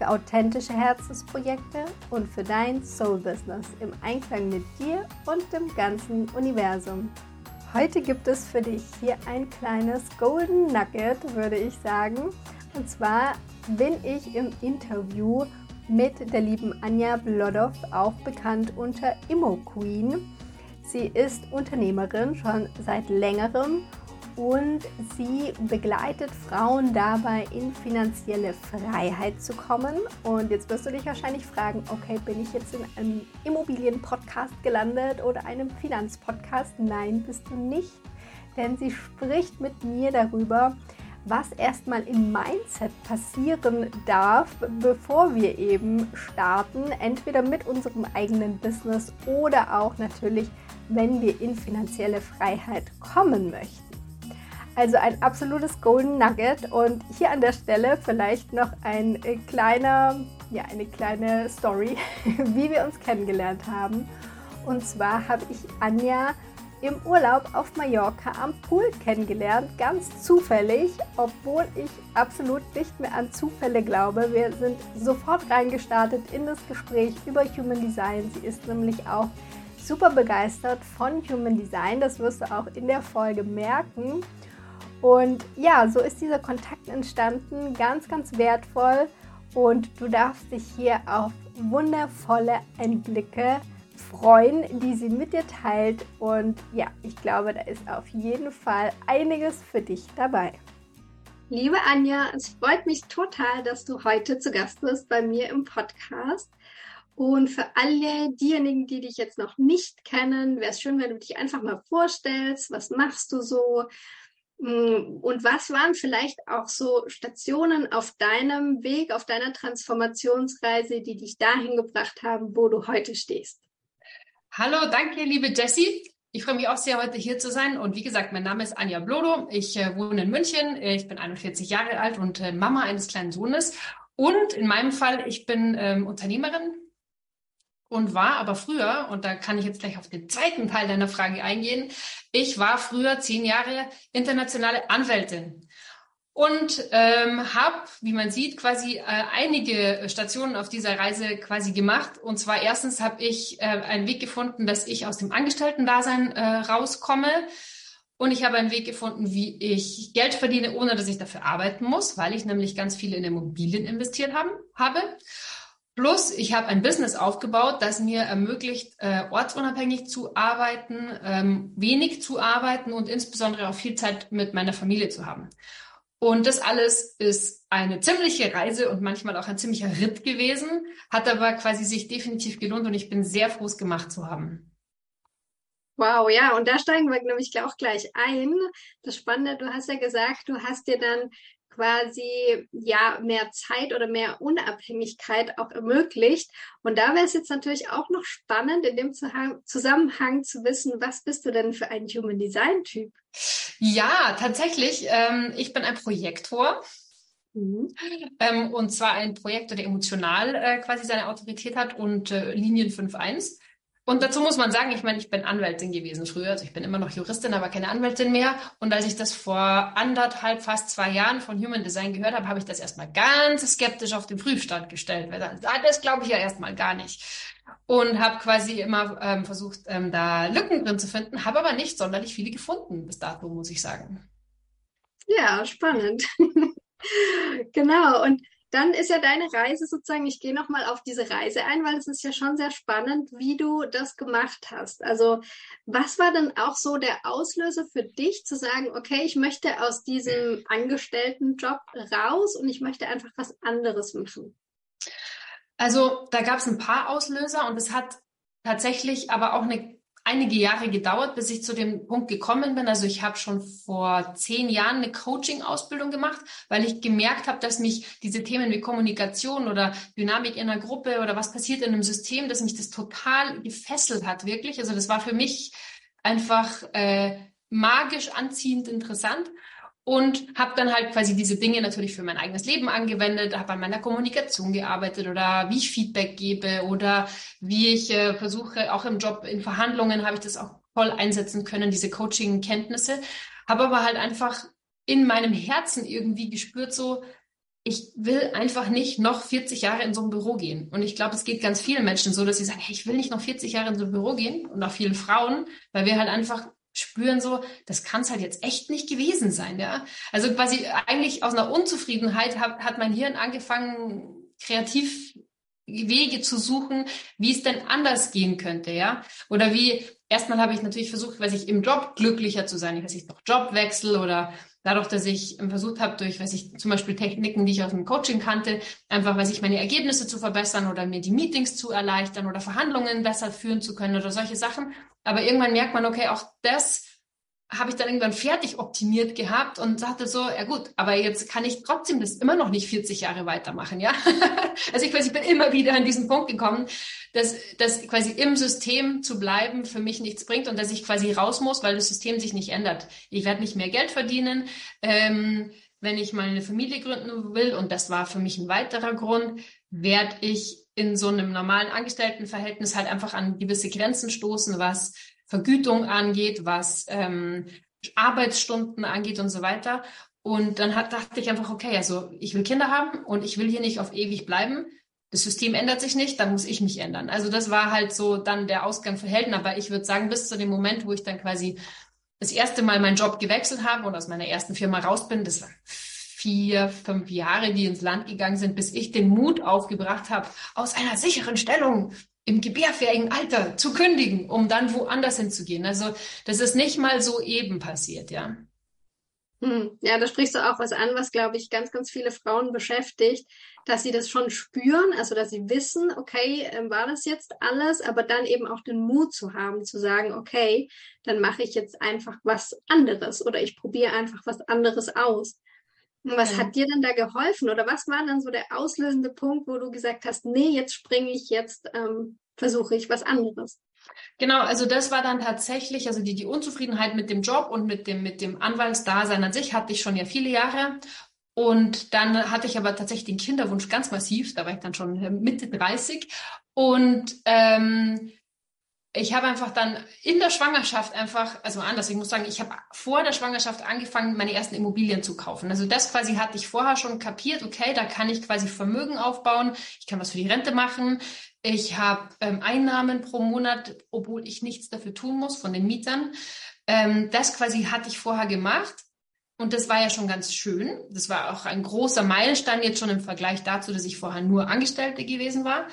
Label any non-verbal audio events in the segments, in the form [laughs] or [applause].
für authentische Herzensprojekte und für dein Soul-Business im Einklang mit dir und dem ganzen Universum. Heute gibt es für dich hier ein kleines Golden Nugget, würde ich sagen. Und zwar bin ich im Interview mit der lieben Anja Blodow, auch bekannt unter Immo Queen. Sie ist Unternehmerin schon seit längerem und sie begleitet Frauen dabei, in finanzielle Freiheit zu kommen. Und jetzt wirst du dich wahrscheinlich fragen, okay, bin ich jetzt in einem Immobilienpodcast gelandet oder einem Finanzpodcast? Nein, bist du nicht, denn sie spricht mit mir darüber, was erstmal im Mindset passieren darf, bevor wir eben starten, entweder mit unserem eigenen Business oder auch natürlich, wenn wir in finanzielle Freiheit kommen möchten. Also ein absolutes Golden Nugget. Und hier an der Stelle vielleicht noch ein äh, kleiner, ja, eine kleine Story, [laughs] wie wir uns kennengelernt haben. Und zwar habe ich Anja im Urlaub auf Mallorca am Pool kennengelernt, ganz zufällig, obwohl ich absolut nicht mehr an Zufälle glaube. Wir sind sofort reingestartet in das Gespräch über Human Design. Sie ist nämlich auch super begeistert von Human Design, das wirst du auch in der Folge merken. Und ja, so ist dieser Kontakt entstanden, ganz, ganz wertvoll. Und du darfst dich hier auf wundervolle Einblicke freuen, die sie mit dir teilt. Und ja, ich glaube, da ist auf jeden Fall einiges für dich dabei. Liebe Anja, es freut mich total, dass du heute zu Gast bist bei mir im Podcast. Und für alle diejenigen, die dich jetzt noch nicht kennen, wäre es schön, wenn du dich einfach mal vorstellst. Was machst du so? Mm, und was waren vielleicht auch so Stationen auf deinem Weg, auf deiner Transformationsreise, die dich dahin gebracht haben, wo du heute stehst? Hallo, danke, liebe Jessie. Ich freue mich auch sehr, heute hier zu sein. Und wie gesagt, mein Name ist Anja Blodo. Ich äh, wohne in München. Ich bin 41 Jahre alt und äh, Mama eines kleinen Sohnes. Und in meinem Fall, ich bin ähm, Unternehmerin, und war aber früher, und da kann ich jetzt gleich auf den zweiten Teil deiner Frage eingehen, ich war früher zehn Jahre internationale Anwältin und ähm, habe, wie man sieht, quasi äh, einige Stationen auf dieser Reise quasi gemacht. Und zwar erstens habe ich äh, einen Weg gefunden, dass ich aus dem Angestellten-Dasein äh, rauskomme. Und ich habe einen Weg gefunden, wie ich Geld verdiene, ohne dass ich dafür arbeiten muss, weil ich nämlich ganz viel in Immobilien investiert haben, habe. Plus, ich habe ein Business aufgebaut, das mir ermöglicht, äh, ortsunabhängig zu arbeiten, ähm, wenig zu arbeiten und insbesondere auch viel Zeit mit meiner Familie zu haben. Und das alles ist eine ziemliche Reise und manchmal auch ein ziemlicher Ritt gewesen, hat aber quasi sich definitiv gelohnt und ich bin sehr froh, es gemacht zu haben. Wow, ja, und da steigen wir nämlich auch gleich ein. Das Spannende, du hast ja gesagt, du hast dir dann quasi ja mehr Zeit oder mehr Unabhängigkeit auch ermöglicht. Und da wäre es jetzt natürlich auch noch spannend, in dem Zusammenhang zu wissen, was bist du denn für ein Human Design Typ? Ja, tatsächlich. Ähm, ich bin ein Projektor. Mhm. Ähm, und zwar ein Projektor, der emotional äh, quasi seine Autorität hat und äh, Linien 5.1. Und dazu muss man sagen, ich meine, ich bin Anwältin gewesen früher, also ich bin immer noch Juristin, aber keine Anwältin mehr. Und als ich das vor anderthalb, fast zwei Jahren von Human Design gehört habe, habe ich das erstmal ganz skeptisch auf den Prüfstand gestellt, weil das glaube ich ja erstmal gar nicht. Und habe quasi immer ähm, versucht, ähm, da Lücken drin zu finden, habe aber nicht sonderlich viele gefunden bis dato, muss ich sagen. Ja, spannend. [laughs] genau. Und dann ist ja deine Reise sozusagen, ich gehe nochmal auf diese Reise ein, weil es ist ja schon sehr spannend, wie du das gemacht hast. Also was war denn auch so der Auslöser für dich zu sagen, okay, ich möchte aus diesem Angestelltenjob raus und ich möchte einfach was anderes machen? Also da gab es ein paar Auslöser und es hat tatsächlich aber auch eine einige Jahre gedauert, bis ich zu dem Punkt gekommen bin. Also ich habe schon vor zehn Jahren eine Coaching-Ausbildung gemacht, weil ich gemerkt habe, dass mich diese Themen wie Kommunikation oder Dynamik in einer Gruppe oder was passiert in einem System, dass mich das total gefesselt hat, wirklich. Also das war für mich einfach äh, magisch anziehend interessant und habe dann halt quasi diese Dinge natürlich für mein eigenes Leben angewendet, habe an meiner Kommunikation gearbeitet oder wie ich Feedback gebe oder wie ich äh, versuche, auch im Job in Verhandlungen habe ich das auch voll einsetzen können, diese Coaching-Kenntnisse, habe aber halt einfach in meinem Herzen irgendwie gespürt, so, ich will einfach nicht noch 40 Jahre in so ein Büro gehen. Und ich glaube, es geht ganz vielen Menschen so, dass sie sagen, hey, ich will nicht noch 40 Jahre in so ein Büro gehen und auch vielen Frauen, weil wir halt einfach spüren so, das kann es halt jetzt echt nicht gewesen sein, ja. Also quasi eigentlich aus einer Unzufriedenheit hat, hat mein Hirn angefangen, kreativ Wege zu suchen, wie es denn anders gehen könnte, ja. Oder wie, erstmal habe ich natürlich versucht, weiß ich, im Job glücklicher zu sein. Ich weiß ich noch Jobwechsel oder dadurch, dass ich versucht habe, durch, weiß ich, zum Beispiel Techniken, die ich aus dem Coaching kannte, einfach, weiß ich, meine Ergebnisse zu verbessern oder mir die Meetings zu erleichtern oder Verhandlungen besser führen zu können oder solche Sachen. Aber irgendwann merkt man, okay, auch das habe ich dann irgendwann fertig optimiert gehabt und sagte so, ja gut, aber jetzt kann ich trotzdem das immer noch nicht 40 Jahre weitermachen, ja. [laughs] also ich weiß, ich bin immer wieder an diesen Punkt gekommen, dass, dass quasi im System zu bleiben für mich nichts bringt und dass ich quasi raus muss, weil das System sich nicht ändert. Ich werde nicht mehr Geld verdienen, ähm, wenn ich mal eine Familie gründen will und das war für mich ein weiterer Grund, werde ich in so einem normalen Angestelltenverhältnis halt einfach an gewisse Grenzen stoßen, was Vergütung angeht, was ähm, Arbeitsstunden angeht und so weiter. Und dann hat, dachte ich einfach, okay, also ich will Kinder haben und ich will hier nicht auf ewig bleiben. Das System ändert sich nicht, dann muss ich mich ändern. Also das war halt so dann der Ausgang für Helden. Aber ich würde sagen, bis zu dem Moment, wo ich dann quasi das erste Mal meinen Job gewechselt habe und aus meiner ersten Firma raus bin, das waren vier, fünf Jahre, die ins Land gegangen sind, bis ich den Mut aufgebracht habe, aus einer sicheren Stellung im gebärfähigen Alter zu kündigen, um dann woanders hinzugehen. Also das ist nicht mal so eben passiert, ja. Hm. Ja, da sprichst du auch was an, was, glaube ich, ganz, ganz viele Frauen beschäftigt, dass sie das schon spüren, also dass sie wissen, okay, äh, war das jetzt alles, aber dann eben auch den Mut zu haben, zu sagen, okay, dann mache ich jetzt einfach was anderes oder ich probiere einfach was anderes aus. Was hat dir denn da geholfen oder was war dann so der auslösende Punkt, wo du gesagt hast, nee, jetzt springe ich, jetzt ähm, versuche ich was anderes? Genau, also das war dann tatsächlich, also die, die Unzufriedenheit mit dem Job und mit dem, mit dem Anwaltsdasein an sich hatte ich schon ja viele Jahre. Und dann hatte ich aber tatsächlich den Kinderwunsch ganz massiv, da war ich dann schon äh, Mitte 30. Und ähm, ich habe einfach dann in der Schwangerschaft einfach, also anders, ich muss sagen, ich habe vor der Schwangerschaft angefangen, meine ersten Immobilien zu kaufen. Also das quasi hatte ich vorher schon kapiert, okay, da kann ich quasi Vermögen aufbauen, ich kann was für die Rente machen, ich habe ähm, Einnahmen pro Monat, obwohl ich nichts dafür tun muss von den Mietern. Ähm, das quasi hatte ich vorher gemacht. Und das war ja schon ganz schön. Das war auch ein großer Meilenstein jetzt schon im Vergleich dazu, dass ich vorher nur Angestellte gewesen war.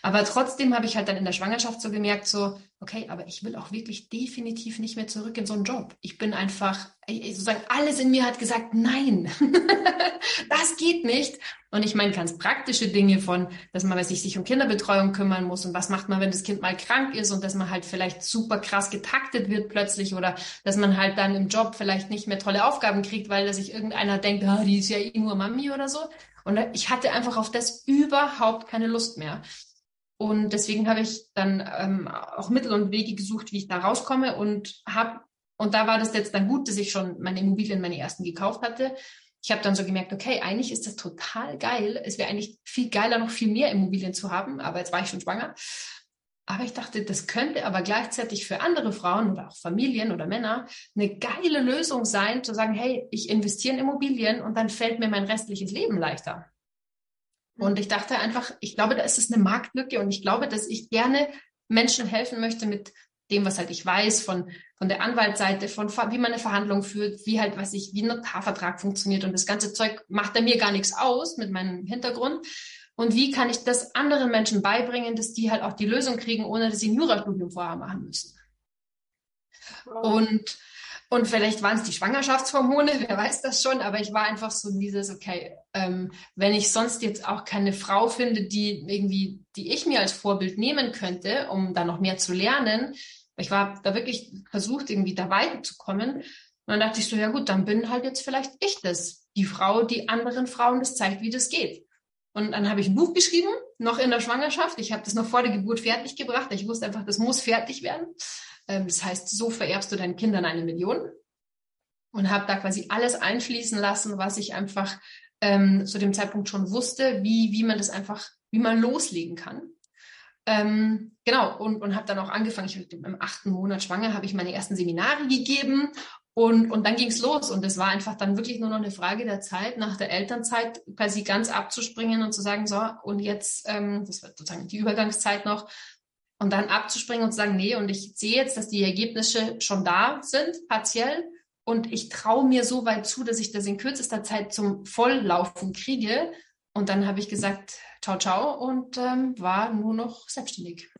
Aber trotzdem habe ich halt dann in der Schwangerschaft so gemerkt, so, okay, aber ich will auch wirklich definitiv nicht mehr zurück in so einen Job. Ich bin einfach, sozusagen alles in mir hat gesagt, nein, [laughs] das geht nicht. Und ich meine ganz praktische Dinge von, dass man sich, sich um Kinderbetreuung kümmern muss und was macht man, wenn das Kind mal krank ist und dass man halt vielleicht super krass getaktet wird plötzlich oder dass man halt dann im Job vielleicht nicht mehr tolle Aufgaben kriegt, weil da sich irgendeiner denkt, ah, die ist ja eh nur Mami oder so. Und ich hatte einfach auf das überhaupt keine Lust mehr. Und deswegen habe ich dann ähm, auch Mittel und Wege gesucht, wie ich da rauskomme und habe, und da war das jetzt dann gut, dass ich schon meine Immobilien, meine ersten gekauft hatte. Ich habe dann so gemerkt, okay, eigentlich ist das total geil. Es wäre eigentlich viel geiler, noch viel mehr Immobilien zu haben, aber jetzt war ich schon schwanger. Aber ich dachte, das könnte aber gleichzeitig für andere Frauen oder auch Familien oder Männer eine geile Lösung sein, zu sagen, hey, ich investiere in Immobilien und dann fällt mir mein restliches Leben leichter. Und ich dachte einfach, ich glaube, da ist es eine Marktlücke und ich glaube, dass ich gerne Menschen helfen möchte mit dem, was halt ich weiß, von, von der Anwaltsseite, von wie man eine Verhandlung führt, wie halt, was ich, wie ein Notarvertrag funktioniert und das ganze Zeug macht er mir gar nichts aus mit meinem Hintergrund. Und wie kann ich das anderen Menschen beibringen, dass die halt auch die Lösung kriegen, ohne dass sie ein Jurastudium vorher machen müssen. Und und vielleicht waren es die Schwangerschaftshormone, wer weiß das schon, aber ich war einfach so dieses, okay, ähm, wenn ich sonst jetzt auch keine Frau finde, die irgendwie, die ich mir als Vorbild nehmen könnte, um da noch mehr zu lernen, ich war da wirklich versucht, irgendwie da weiterzukommen. Und dann dachte ich so, ja gut, dann bin halt jetzt vielleicht ich das, die Frau, die anderen Frauen das zeigt, wie das geht. Und dann habe ich ein Buch geschrieben, noch in der Schwangerschaft. Ich habe das noch vor der Geburt fertig gebracht. Ich wusste einfach, das muss fertig werden. Ähm, das heißt, so vererbst du deinen Kindern eine Million. Und habe da quasi alles einfließen lassen, was ich einfach ähm, zu dem Zeitpunkt schon wusste, wie, wie man das einfach, wie man loslegen kann. Ähm, genau, und, und habe dann auch angefangen, ich im achten Monat schwanger, habe ich meine ersten Seminare gegeben und, und dann ging's los. Und es war einfach dann wirklich nur noch eine Frage der Zeit, nach der Elternzeit quasi ganz abzuspringen und zu sagen, so, und jetzt, ähm, das wird sozusagen die Übergangszeit noch, und dann abzuspringen und zu sagen, nee, und ich sehe jetzt, dass die Ergebnisse schon da sind, partiell. Und ich traue mir so weit zu, dass ich das in kürzester Zeit zum Volllaufen kriege. Und dann habe ich gesagt, ciao, ciao und ähm, war nur noch selbstständig.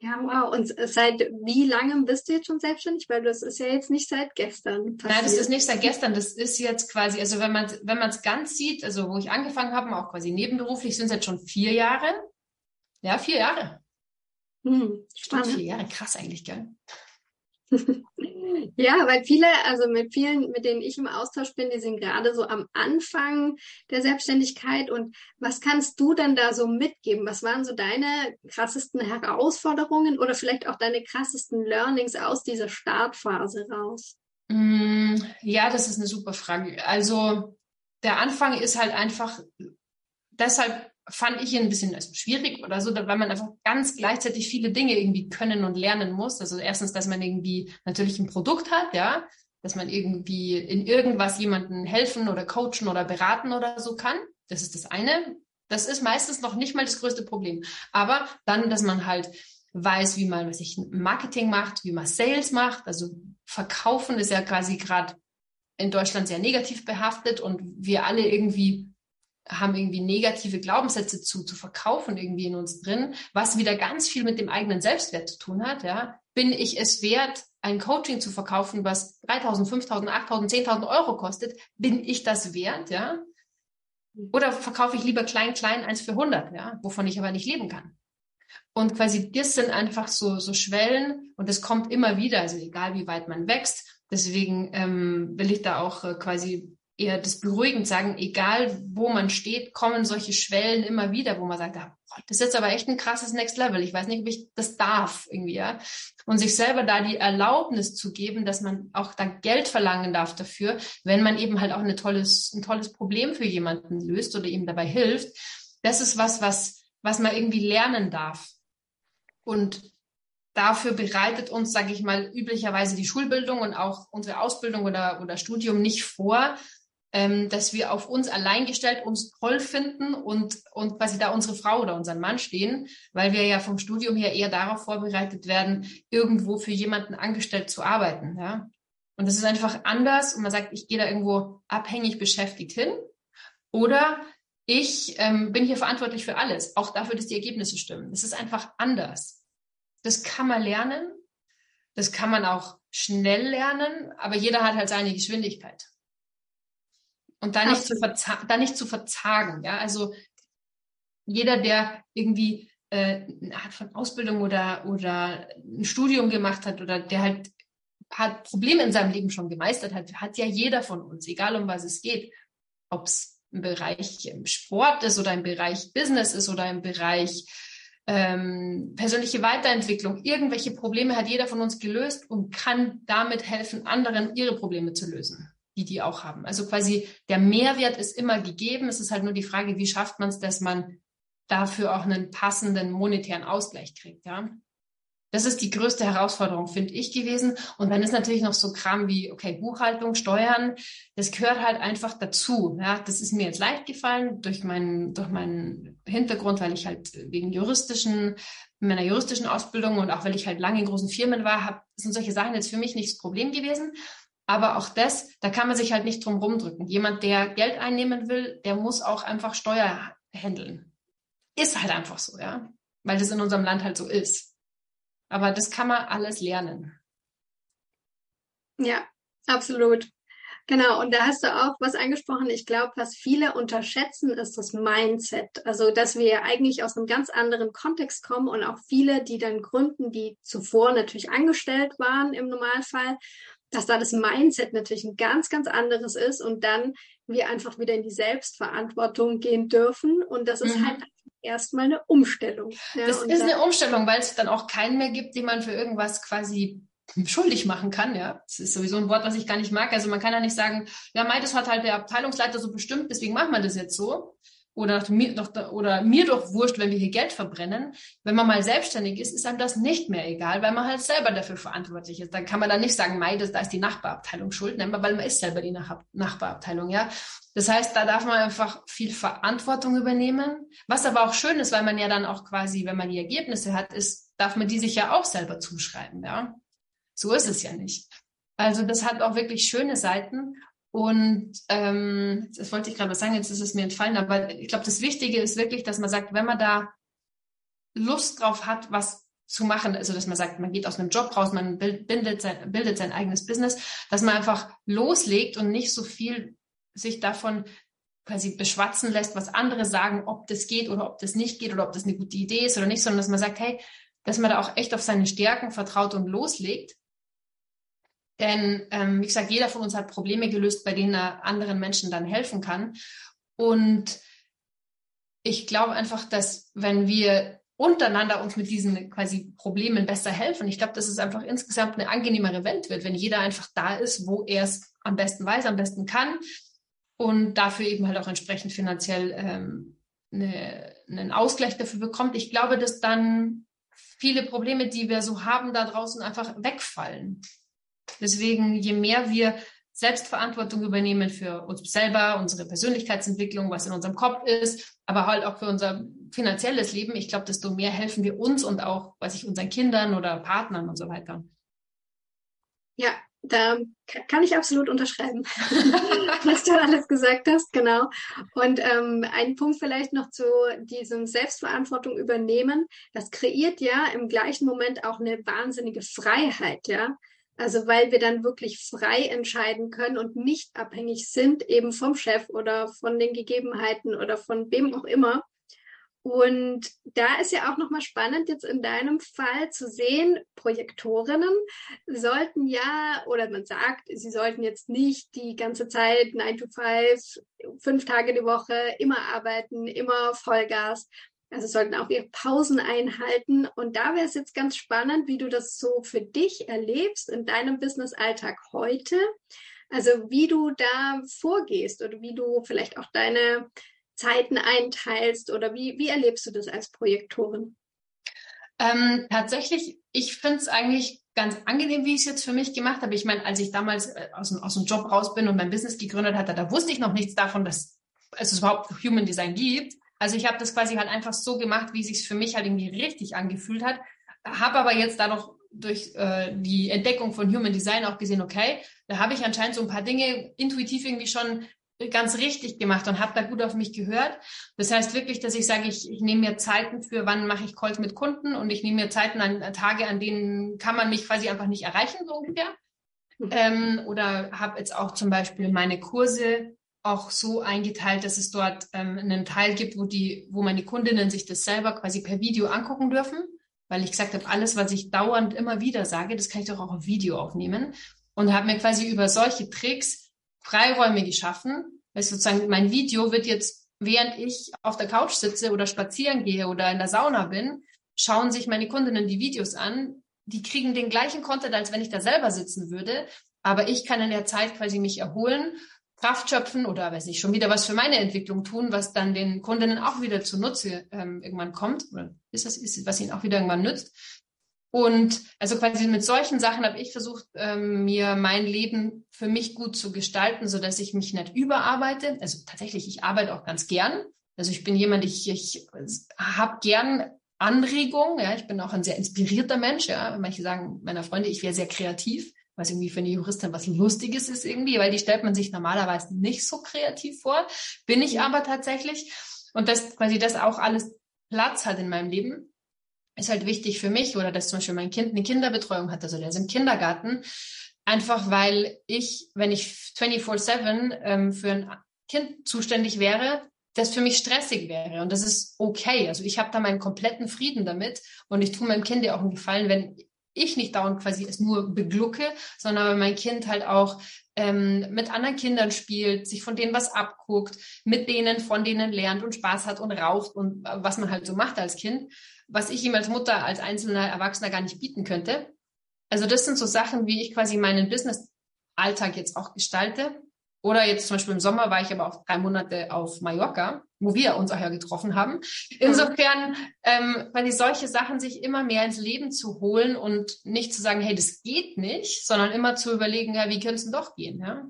Ja, wow. Und seit wie langem bist du jetzt schon selbstständig? Weil das ist ja jetzt nicht seit gestern passiert. Nein, das ist nicht seit gestern. Das ist jetzt quasi, also wenn man wenn man es ganz sieht, also wo ich angefangen habe, auch quasi nebenberuflich, sind es jetzt schon vier Jahre. Ja, vier Jahre. Hm, Stimmt, vier Jahre. Krass eigentlich, gell? [laughs] Ja, weil viele, also mit vielen, mit denen ich im Austausch bin, die sind gerade so am Anfang der Selbstständigkeit. Und was kannst du dann da so mitgeben? Was waren so deine krassesten Herausforderungen oder vielleicht auch deine krassesten Learnings aus dieser Startphase raus? Mm, ja, das ist eine super Frage. Also der Anfang ist halt einfach deshalb fand ich ein bisschen schwierig oder so, weil man einfach ganz gleichzeitig viele Dinge irgendwie können und lernen muss. Also erstens, dass man irgendwie natürlich ein Produkt hat, ja, dass man irgendwie in irgendwas jemanden helfen oder coachen oder beraten oder so kann. Das ist das eine. Das ist meistens noch nicht mal das größte Problem. Aber dann, dass man halt weiß, wie man, was ich, Marketing macht, wie man Sales macht. Also Verkaufen ist ja quasi gerade in Deutschland sehr negativ behaftet und wir alle irgendwie haben irgendwie negative Glaubenssätze zu, zu verkaufen irgendwie in uns drin, was wieder ganz viel mit dem eigenen Selbstwert zu tun hat, ja. Bin ich es wert, ein Coaching zu verkaufen, was 3000, 5000, 8000, 10.000 Euro kostet? Bin ich das wert, ja? Oder verkaufe ich lieber klein, klein, eins für 100, ja, wovon ich aber nicht leben kann? Und quasi das sind einfach so, so Schwellen und das kommt immer wieder, also egal wie weit man wächst. Deswegen ähm, will ich da auch äh, quasi eher das beruhigend sagen, egal wo man steht, kommen solche Schwellen immer wieder, wo man sagt, ah, das ist jetzt aber echt ein krasses Next Level. Ich weiß nicht, ob ich das darf irgendwie, ja. Und sich selber da die Erlaubnis zu geben, dass man auch da Geld verlangen darf dafür, wenn man eben halt auch eine tolles, ein tolles Problem für jemanden löst oder ihm dabei hilft. Das ist was, was, was man irgendwie lernen darf. Und dafür bereitet uns, sage ich mal, üblicherweise die Schulbildung und auch unsere Ausbildung oder, oder Studium nicht vor, ähm, dass wir auf uns allein gestellt uns toll finden und, und quasi da unsere Frau oder unseren Mann stehen, weil wir ja vom Studium her eher darauf vorbereitet werden, irgendwo für jemanden angestellt zu arbeiten. Ja? Und das ist einfach anders und man sagt, ich gehe da irgendwo abhängig beschäftigt hin oder ich ähm, bin hier verantwortlich für alles, auch dafür, dass die Ergebnisse stimmen. Das ist einfach anders. Das kann man lernen, das kann man auch schnell lernen, aber jeder hat halt seine Geschwindigkeit. Und da nicht, zu, da nicht zu verzagen. Ja? Also jeder, der irgendwie äh, eine Art von Ausbildung oder, oder ein Studium gemacht hat oder der halt paar Probleme in seinem Leben schon gemeistert hat, hat ja jeder von uns, egal um was es geht. Ob es im Bereich Sport ist oder im Bereich Business ist oder im Bereich ähm, persönliche Weiterentwicklung. Irgendwelche Probleme hat jeder von uns gelöst und kann damit helfen, anderen ihre Probleme zu lösen die die auch haben. Also quasi der Mehrwert ist immer gegeben. Es ist halt nur die Frage, wie schafft man es, dass man dafür auch einen passenden monetären Ausgleich kriegt, ja. Das ist die größte Herausforderung, finde ich, gewesen. Und dann ist natürlich noch so Kram wie, okay, Buchhaltung, Steuern, das gehört halt einfach dazu. Ja, das ist mir jetzt leicht gefallen durch meinen, durch meinen Hintergrund, weil ich halt wegen juristischen, meiner juristischen Ausbildung und auch weil ich halt lange in großen Firmen war, hab, sind solche Sachen jetzt für mich nicht das Problem gewesen. Aber auch das, da kann man sich halt nicht drum rumdrücken. Jemand, der Geld einnehmen will, der muss auch einfach Steuer handeln. Ist halt einfach so, ja. Weil das in unserem Land halt so ist. Aber das kann man alles lernen. Ja, absolut. Genau, und da hast du auch was angesprochen. Ich glaube, was viele unterschätzen, ist das Mindset. Also, dass wir eigentlich aus einem ganz anderen Kontext kommen und auch viele, die dann gründen, die zuvor natürlich angestellt waren im Normalfall dass da das Mindset natürlich ein ganz, ganz anderes ist und dann wir einfach wieder in die Selbstverantwortung gehen dürfen. Und das ist halt mhm. halt erstmal eine Umstellung. Ja, das ist eine Umstellung, weil es dann auch keinen mehr gibt, den man für irgendwas quasi schuldig machen kann, ja. Das ist sowieso ein Wort, was ich gar nicht mag. Also man kann ja nicht sagen, ja, Mai, das hat halt der Abteilungsleiter so bestimmt, deswegen machen wir das jetzt so oder mir doch, oder mir doch wurscht, wenn wir hier Geld verbrennen. Wenn man mal selbstständig ist, ist einem das nicht mehr egal, weil man halt selber dafür verantwortlich ist. Dann kann man dann nicht sagen, mei, das, da ist die Nachbarabteilung schuld, ne? weil man ist selber die Nach Nachbarabteilung, ja. Das heißt, da darf man einfach viel Verantwortung übernehmen. Was aber auch schön ist, weil man ja dann auch quasi, wenn man die Ergebnisse hat, ist, darf man die sich ja auch selber zuschreiben, ja. So ist es ja nicht. Also das hat auch wirklich schöne Seiten. Und ähm, das wollte ich gerade was sagen, jetzt ist es mir entfallen, aber ich glaube, das Wichtige ist wirklich, dass man sagt, wenn man da Lust drauf hat, was zu machen, also dass man sagt, man geht aus einem Job raus, man bildet sein, bildet sein eigenes Business, dass man einfach loslegt und nicht so viel sich davon quasi beschwatzen lässt, was andere sagen, ob das geht oder ob das nicht geht oder ob das eine gute Idee ist oder nicht, sondern dass man sagt, hey, dass man da auch echt auf seine Stärken vertraut und loslegt denn, ähm, wie gesagt, jeder von uns hat Probleme gelöst, bei denen er anderen Menschen dann helfen kann. Und ich glaube einfach, dass wenn wir untereinander uns mit diesen quasi Problemen besser helfen, ich glaube, dass es einfach insgesamt eine angenehmere Welt wird, wenn jeder einfach da ist, wo er es am besten weiß, am besten kann und dafür eben halt auch entsprechend finanziell ähm, eine, einen Ausgleich dafür bekommt. Ich glaube, dass dann viele Probleme, die wir so haben da draußen, einfach wegfallen. Deswegen, je mehr wir Selbstverantwortung übernehmen für uns selber, unsere Persönlichkeitsentwicklung, was in unserem Kopf ist, aber halt auch für unser finanzielles Leben, ich glaube, desto mehr helfen wir uns und auch, weiß ich, unseren Kindern oder Partnern und so weiter. Ja, da kann ich absolut unterschreiben, [laughs] was du alles gesagt hast, genau. Und ähm, ein Punkt vielleicht noch zu diesem Selbstverantwortung übernehmen. Das kreiert ja im gleichen Moment auch eine wahnsinnige Freiheit, ja. Also weil wir dann wirklich frei entscheiden können und nicht abhängig sind eben vom Chef oder von den Gegebenheiten oder von wem auch immer. Und da ist ja auch nochmal spannend, jetzt in deinem Fall zu sehen, Projektorinnen sollten ja, oder man sagt, sie sollten jetzt nicht die ganze Zeit 9 to 5, fünf Tage die Woche immer arbeiten, immer Vollgas, also sollten auch ihre Pausen einhalten. Und da wäre es jetzt ganz spannend, wie du das so für dich erlebst in deinem Business-Alltag heute. Also wie du da vorgehst oder wie du vielleicht auch deine Zeiten einteilst oder wie, wie erlebst du das als Projektorin? Ähm, tatsächlich, ich finde es eigentlich ganz angenehm, wie ich es jetzt für mich gemacht habe. Ich meine, als ich damals äh, aus, aus dem Job raus bin und mein Business gegründet hatte, da wusste ich noch nichts davon, dass es überhaupt Human Design gibt. Also ich habe das quasi halt einfach so gemacht, wie es sich für mich halt irgendwie richtig angefühlt hat. Habe aber jetzt da noch durch äh, die Entdeckung von Human Design auch gesehen, okay, da habe ich anscheinend so ein paar Dinge intuitiv irgendwie schon ganz richtig gemacht und habe da gut auf mich gehört. Das heißt wirklich, dass ich sage, ich, ich nehme mir Zeiten für, wann mache ich Calls mit Kunden und ich nehme mir Zeiten an Tage, an denen kann man mich quasi einfach nicht erreichen, so ungefähr. Mhm. Ähm, oder habe jetzt auch zum Beispiel meine Kurse auch so eingeteilt, dass es dort ähm, einen Teil gibt, wo die, wo meine Kundinnen sich das selber quasi per Video angucken dürfen, weil ich gesagt habe, alles, was ich dauernd immer wieder sage, das kann ich doch auch auf Video aufnehmen. Und habe mir quasi über solche Tricks Freiräume geschaffen, weil sozusagen mein Video wird jetzt, während ich auf der Couch sitze oder spazieren gehe oder in der Sauna bin, schauen sich meine Kundinnen die Videos an, die kriegen den gleichen Content, als wenn ich da selber sitzen würde, aber ich kann in der Zeit quasi mich erholen Kraft schöpfen oder weiß ich schon wieder was für meine Entwicklung tun, was dann den Kundinnen auch wieder zunutze ähm, irgendwann kommt oder ist das ist, was ihnen auch wieder irgendwann nützt. Und also quasi mit solchen Sachen habe ich versucht, ähm, mir mein Leben für mich gut zu gestalten, so dass ich mich nicht überarbeite. Also tatsächlich, ich arbeite auch ganz gern. Also ich bin jemand, ich, ich habe gern Anregungen. Ja, ich bin auch ein sehr inspirierter Mensch. Ja, manche sagen meiner Freunde, ich wäre sehr kreativ was irgendwie für eine Juristin was Lustiges ist irgendwie, weil die stellt man sich normalerweise nicht so kreativ vor, bin ich mhm. aber tatsächlich. Und dass quasi das auch alles Platz hat in meinem Leben, ist halt wichtig für mich oder dass zum Beispiel mein Kind eine Kinderbetreuung hat, also der ist im Kindergarten, einfach weil ich, wenn ich 24-7 ähm, für ein Kind zuständig wäre, das für mich stressig wäre und das ist okay. Also ich habe da meinen kompletten Frieden damit und ich tue meinem Kind ja auch einen Gefallen, wenn ich nicht dauernd quasi es nur beglucke, sondern weil mein Kind halt auch ähm, mit anderen Kindern spielt, sich von denen was abguckt, mit denen, von denen lernt und Spaß hat und raucht und äh, was man halt so macht als Kind, was ich ihm als Mutter, als einzelner Erwachsener gar nicht bieten könnte. Also das sind so Sachen, wie ich quasi meinen Business-Alltag jetzt auch gestalte. Oder jetzt zum Beispiel im Sommer war ich aber auch drei Monate auf Mallorca, wo wir uns auch ja getroffen haben. Insofern, ähm, weil die solche Sachen sich immer mehr ins Leben zu holen und nicht zu sagen, hey, das geht nicht, sondern immer zu überlegen, ja, wie könnte es denn doch gehen, ja?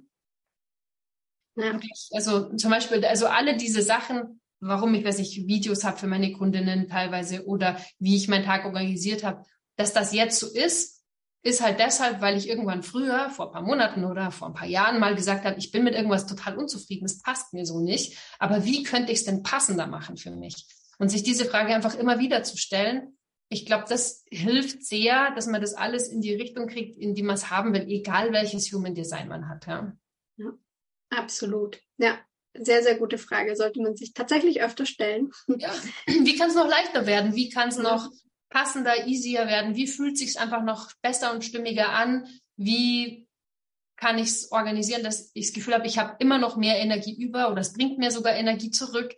ja. Also zum Beispiel, also alle diese Sachen, warum ich, weiß ich, Videos habe für meine Kundinnen teilweise oder wie ich meinen Tag organisiert habe, dass das jetzt so ist, ist halt deshalb, weil ich irgendwann früher, vor ein paar Monaten oder vor ein paar Jahren mal gesagt habe, ich bin mit irgendwas total unzufrieden, es passt mir so nicht. Aber wie könnte ich es denn passender machen für mich? Und sich diese Frage einfach immer wieder zu stellen, ich glaube, das hilft sehr, dass man das alles in die Richtung kriegt, in die man es haben will, egal welches Human Design man hat. Ja. ja, absolut. Ja, sehr, sehr gute Frage. Sollte man sich tatsächlich öfter stellen. Ja. Wie kann es noch leichter werden? Wie kann es noch passender, easier werden? Wie fühlt sich einfach noch besser und stimmiger an? Wie kann ich es organisieren, dass ich das Gefühl habe, ich habe immer noch mehr Energie über oder es bringt mir sogar Energie zurück?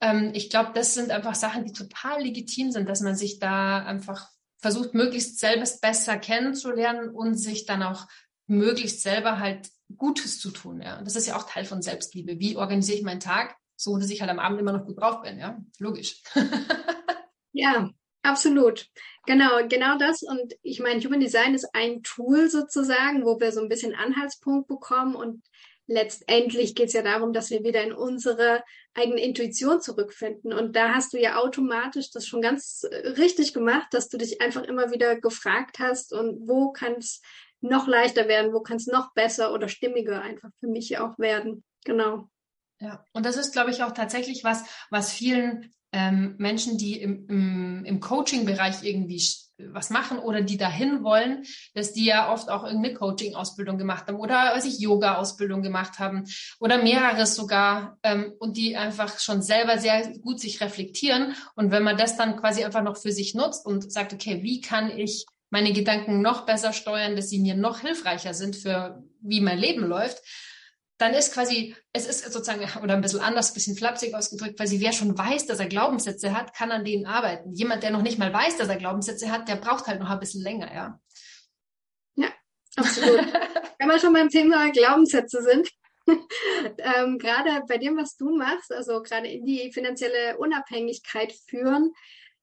Ähm, ich glaube, das sind einfach Sachen, die total legitim sind, dass man sich da einfach versucht, möglichst selbst besser kennenzulernen und sich dann auch möglichst selber halt Gutes zu tun. Ja, das ist ja auch Teil von Selbstliebe. Wie organisiere ich meinen Tag, so dass ich halt am Abend immer noch gut drauf bin? Ja, logisch. [laughs] ja, Absolut. Genau, genau das. Und ich meine, Human Design ist ein Tool sozusagen, wo wir so ein bisschen Anhaltspunkt bekommen. Und letztendlich geht es ja darum, dass wir wieder in unsere eigene Intuition zurückfinden. Und da hast du ja automatisch das schon ganz äh, richtig gemacht, dass du dich einfach immer wieder gefragt hast, und wo kann es noch leichter werden, wo kann es noch besser oder stimmiger einfach für mich auch werden. Genau. Ja, und das ist, glaube ich, auch tatsächlich was, was vielen ähm, Menschen, die im, im, im Coaching-Bereich irgendwie was machen oder die dahin wollen, dass die ja oft auch irgendeine Coaching-Ausbildung gemacht haben oder weiß ich Yoga-Ausbildung gemacht haben oder mehreres sogar ähm, und die einfach schon selber sehr gut sich reflektieren. Und wenn man das dann quasi einfach noch für sich nutzt und sagt, okay, wie kann ich meine Gedanken noch besser steuern, dass sie mir noch hilfreicher sind für wie mein Leben läuft, dann ist quasi, es ist sozusagen, [laughs] oder ein bisschen anders, ein bisschen flapsig ausgedrückt, quasi wer schon weiß, dass er Glaubenssätze hat, kann an denen arbeiten. Jemand, der noch nicht mal weiß, dass er Glaubenssätze hat, der braucht halt noch ein bisschen länger, ja. Ja, absolut. Wenn wir schon beim Thema Glaubenssätze sind, [laughs] ähm, gerade bei dem, was du machst, also gerade in die finanzielle Unabhängigkeit führen,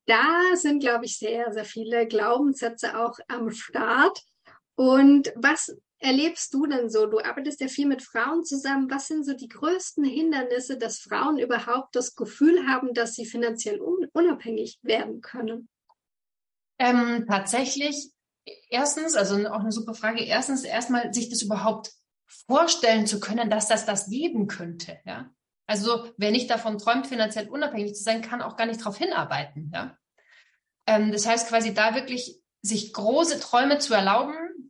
da sind, glaube ich, sehr, sehr viele Glaubenssätze auch am Start. Und was erlebst du denn so? Du arbeitest ja viel mit Frauen zusammen. Was sind so die größten Hindernisse, dass Frauen überhaupt das Gefühl haben, dass sie finanziell un unabhängig werden können? Ähm, tatsächlich, erstens, also auch eine super Frage, erstens erstmal sich das überhaupt vorstellen zu können, dass das das geben könnte. Ja? Also wer nicht davon träumt, finanziell unabhängig zu sein, kann auch gar nicht darauf hinarbeiten. Ja? Ähm, das heißt quasi da wirklich sich große Träume zu erlauben,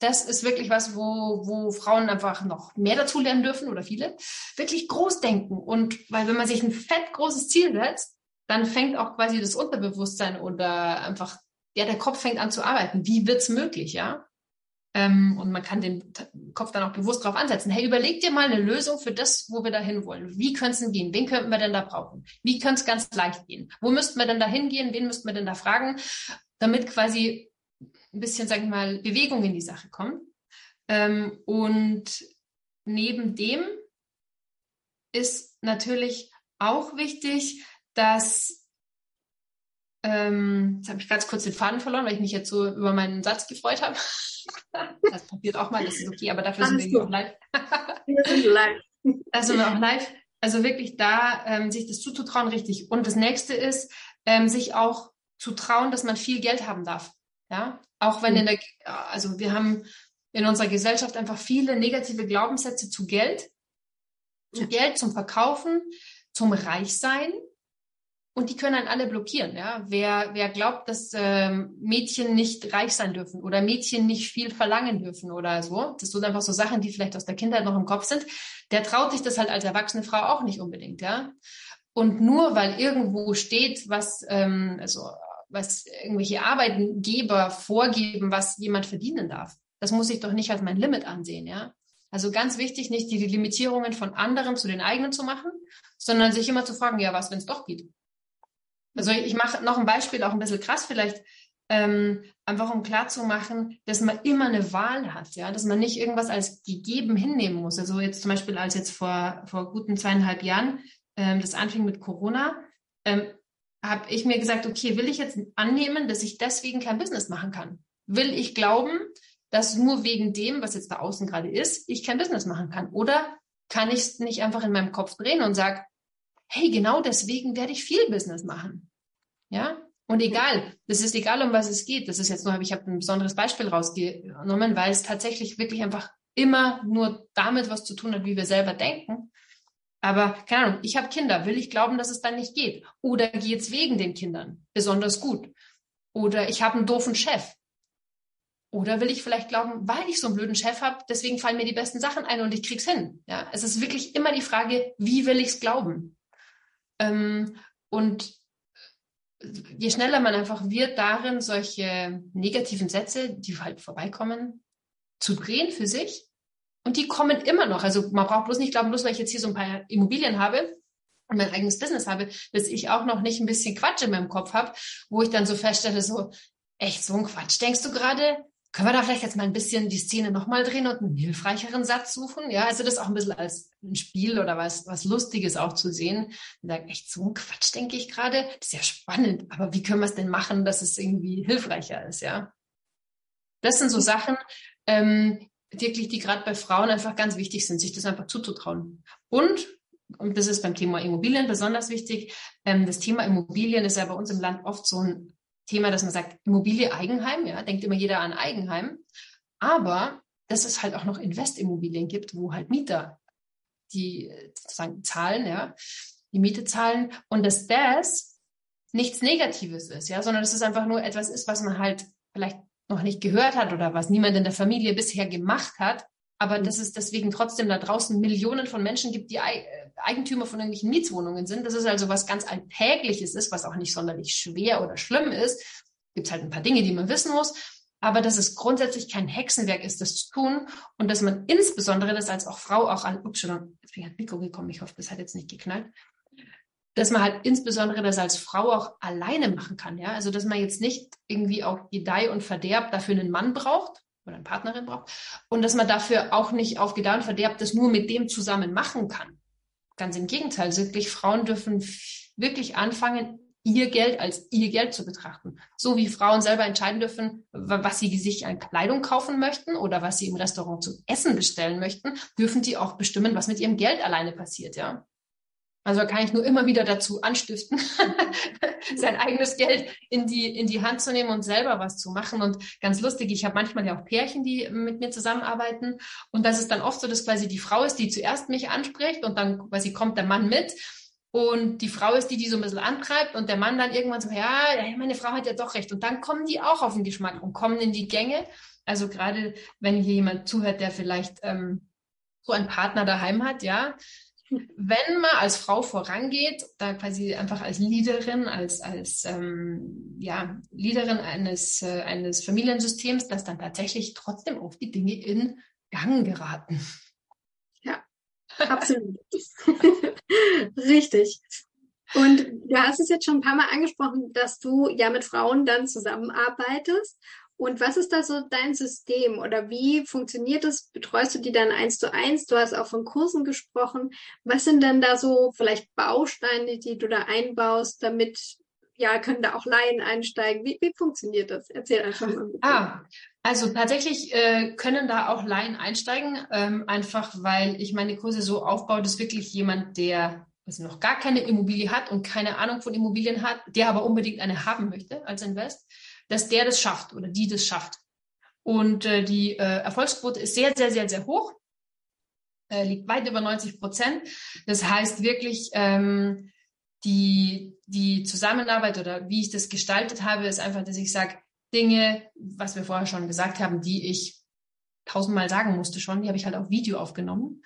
das ist wirklich was, wo, wo Frauen einfach noch mehr dazu lernen dürfen oder viele, wirklich groß denken. Und weil wenn man sich ein fett großes Ziel setzt, dann fängt auch quasi das Unterbewusstsein oder einfach, ja, der Kopf fängt an zu arbeiten. Wie wird's möglich, ja? Ähm, und man kann den Kopf dann auch bewusst drauf ansetzen. Hey, überleg dir mal eine Lösung für das, wo wir da hin wollen. Wie könnte es denn gehen? Wen könnten wir denn da brauchen? Wie könnte es ganz leicht gehen? Wo müssten wir denn da hingehen? Wen müssten wir denn da fragen? Damit quasi ein bisschen, sag ich mal, Bewegung in die Sache kommt. Ähm, und neben dem ist natürlich auch wichtig, dass ähm, jetzt habe ich ganz kurz den Faden verloren, weil ich mich jetzt so über meinen Satz gefreut habe. [laughs] das passiert auch mal, das ist okay, aber dafür sind wir auch live. wir sind live. [laughs] Da sind wir auch live. Also wirklich da, ähm, sich das zuzutrauen, richtig. Und das nächste ist, ähm, sich auch zu trauen, dass man viel Geld haben darf. Ja, auch wenn in der, also wir haben in unserer Gesellschaft einfach viele negative Glaubenssätze zu Geld, zu Geld, zum Verkaufen, zum Reichsein. Und die können dann alle blockieren. Ja? Wer, wer glaubt, dass ähm, Mädchen nicht reich sein dürfen oder Mädchen nicht viel verlangen dürfen oder so, das sind einfach so Sachen, die vielleicht aus der Kindheit noch im Kopf sind, der traut sich das halt als erwachsene Frau auch nicht unbedingt. Ja? Und nur weil irgendwo steht, was, ähm, also was irgendwelche Arbeitgeber vorgeben, was jemand verdienen darf. Das muss ich doch nicht als mein Limit ansehen, ja. Also ganz wichtig, nicht die Limitierungen von anderen zu den eigenen zu machen, sondern sich immer zu fragen, ja, was, wenn es doch geht? Also ich mache noch ein Beispiel, auch ein bisschen krass vielleicht, ähm, einfach um klarzumachen, dass man immer eine Wahl hat, ja, dass man nicht irgendwas als gegeben hinnehmen muss. Also jetzt zum Beispiel als jetzt vor, vor guten zweieinhalb Jahren ähm, das anfing mit Corona, ähm, habe ich mir gesagt, okay, will ich jetzt annehmen, dass ich deswegen kein Business machen kann? Will ich glauben, dass nur wegen dem, was jetzt da außen gerade ist, ich kein Business machen kann? Oder kann ich es nicht einfach in meinem Kopf drehen und sage, hey, genau deswegen werde ich viel Business machen. Ja? Und egal, das ist egal, um was es geht. Das ist jetzt nur, ich habe ein besonderes Beispiel rausgenommen, weil es tatsächlich wirklich einfach immer nur damit was zu tun hat, wie wir selber denken. Aber keine Ahnung, ich habe Kinder. Will ich glauben, dass es dann nicht geht? Oder geht es wegen den Kindern besonders gut? Oder ich habe einen doofen Chef. Oder will ich vielleicht glauben, weil ich so einen blöden Chef habe, deswegen fallen mir die besten Sachen ein und ich krieg's hin. Ja, es ist wirklich immer die Frage, wie will ich es glauben? Ähm, und je schneller man einfach wird darin, solche negativen Sätze, die halt vorbeikommen, zu drehen für sich, und die kommen immer noch. Also man braucht bloß nicht glauben, bloß weil ich jetzt hier so ein paar Immobilien habe und mein eigenes Business habe, dass ich auch noch nicht ein bisschen Quatsch in meinem Kopf habe, wo ich dann so feststelle, so, echt so ein Quatsch. Denkst du gerade, können wir da vielleicht jetzt mal ein bisschen die Szene nochmal drehen und einen hilfreicheren Satz suchen? Ja, also das auch ein bisschen als ein Spiel oder was, was Lustiges auch zu sehen. Und sagen, echt so ein Quatsch, denke ich gerade. Das ist ja spannend. Aber wie können wir es denn machen, dass es irgendwie hilfreicher ist? Ja. Das sind so Sachen, ähm, wirklich, die gerade bei Frauen einfach ganz wichtig sind, sich das einfach zuzutrauen. Und, und das ist beim Thema Immobilien besonders wichtig, ähm, das Thema Immobilien ist ja bei uns im Land oft so ein Thema, dass man sagt, Immobilie Eigenheim, ja, denkt immer jeder an Eigenheim. Aber dass es halt auch noch Investimmobilien gibt, wo halt Mieter die sozusagen zahlen, ja, die Miete zahlen und dass das nichts Negatives ist, ja, sondern dass es einfach nur etwas ist, was man halt vielleicht noch nicht gehört hat oder was niemand in der Familie bisher gemacht hat, aber mhm. dass es deswegen trotzdem da draußen Millionen von Menschen gibt, die äh, Eigentümer von irgendwelchen Mietswohnungen sind. Das ist also was ganz Alltägliches ist, was auch nicht sonderlich schwer oder schlimm ist. Gibt halt ein paar Dinge, die man wissen muss. Aber dass es grundsätzlich kein Hexenwerk ist, das zu tun und dass man insbesondere das als auch Frau auch an, ups, schon, jetzt bin ich ans Mikro gekommen, ich hoffe, das hat jetzt nicht geknallt, dass man halt insbesondere das als Frau auch alleine machen kann. Ja? Also, dass man jetzt nicht irgendwie auch Gedeih und Verderb dafür einen Mann braucht oder eine Partnerin braucht und dass man dafür auch nicht auf Gedeih und Verderb das nur mit dem zusammen machen kann. Ganz im Gegenteil, wirklich Frauen dürfen wirklich anfangen, ihr Geld als ihr Geld zu betrachten. So wie Frauen selber entscheiden dürfen, was sie sich an Kleidung kaufen möchten oder was sie im Restaurant zu essen bestellen möchten, dürfen die auch bestimmen, was mit ihrem Geld alleine passiert, ja. Also kann ich nur immer wieder dazu anstiften, [laughs] sein eigenes Geld in die, in die Hand zu nehmen und selber was zu machen. Und ganz lustig, ich habe manchmal ja auch Pärchen, die mit mir zusammenarbeiten. Und das ist dann oft so, dass quasi die Frau ist, die zuerst mich anspricht und dann quasi kommt der Mann mit. Und die Frau ist die, die so ein bisschen antreibt und der Mann dann irgendwann so, ja, meine Frau hat ja doch recht. Und dann kommen die auch auf den Geschmack und kommen in die Gänge. Also gerade wenn hier jemand zuhört, der vielleicht ähm, so einen Partner daheim hat, ja, wenn man als Frau vorangeht, da quasi einfach als Leaderin, als, als ähm, ja, Leaderin eines, äh, eines Familiensystems, dass dann tatsächlich trotzdem auch die Dinge in Gang geraten. Ja, absolut. [laughs] Richtig. Und du hast es jetzt schon ein paar Mal angesprochen, dass du ja mit Frauen dann zusammenarbeitest. Und was ist da so dein System oder wie funktioniert das? Betreust du die dann eins zu eins? Du hast auch von Kursen gesprochen. Was sind denn da so vielleicht Bausteine, die du da einbaust, damit ja, können da auch Laien einsteigen? Wie, wie funktioniert das? Erzähl einfach mal. Bitte. Ah, also tatsächlich äh, können da auch Laien einsteigen, ähm, einfach weil ich meine Kurse so aufbaue, dass wirklich jemand, der also noch gar keine Immobilie hat und keine Ahnung von Immobilien hat, der aber unbedingt eine haben möchte als Invest, dass der das schafft oder die das schafft. Und äh, die äh, Erfolgsquote ist sehr, sehr, sehr, sehr hoch, äh, liegt weit über 90 Prozent. Das heißt wirklich, ähm, die, die Zusammenarbeit oder wie ich das gestaltet habe, ist einfach, dass ich sage, Dinge, was wir vorher schon gesagt haben, die ich tausendmal sagen musste schon, die habe ich halt auf Video aufgenommen.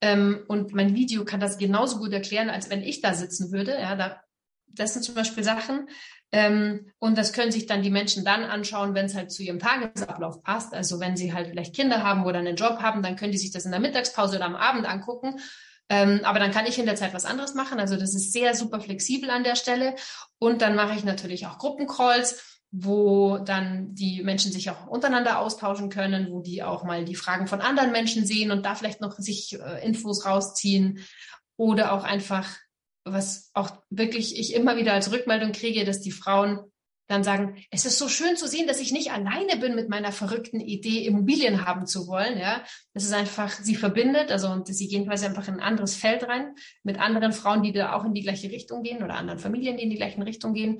Ähm, und mein Video kann das genauso gut erklären, als wenn ich da sitzen würde. Ja, da das sind zum Beispiel Sachen. Ähm, und das können sich dann die Menschen dann anschauen, wenn es halt zu ihrem Tagesablauf passt. Also wenn sie halt vielleicht Kinder haben oder einen Job haben, dann können die sich das in der Mittagspause oder am Abend angucken. Ähm, aber dann kann ich in der Zeit was anderes machen. Also das ist sehr super flexibel an der Stelle. Und dann mache ich natürlich auch Gruppencalls wo dann die Menschen sich auch untereinander austauschen können, wo die auch mal die Fragen von anderen Menschen sehen und da vielleicht noch sich äh, Infos rausziehen oder auch einfach, was auch wirklich ich immer wieder als Rückmeldung kriege, dass die Frauen dann sagen, es ist so schön zu sehen, dass ich nicht alleine bin mit meiner verrückten Idee, Immobilien haben zu wollen. Ja, das ist einfach, sie verbindet, also und sie gehen quasi einfach in ein anderes Feld rein mit anderen Frauen, die da auch in die gleiche Richtung gehen oder anderen Familien, die in die gleiche Richtung gehen.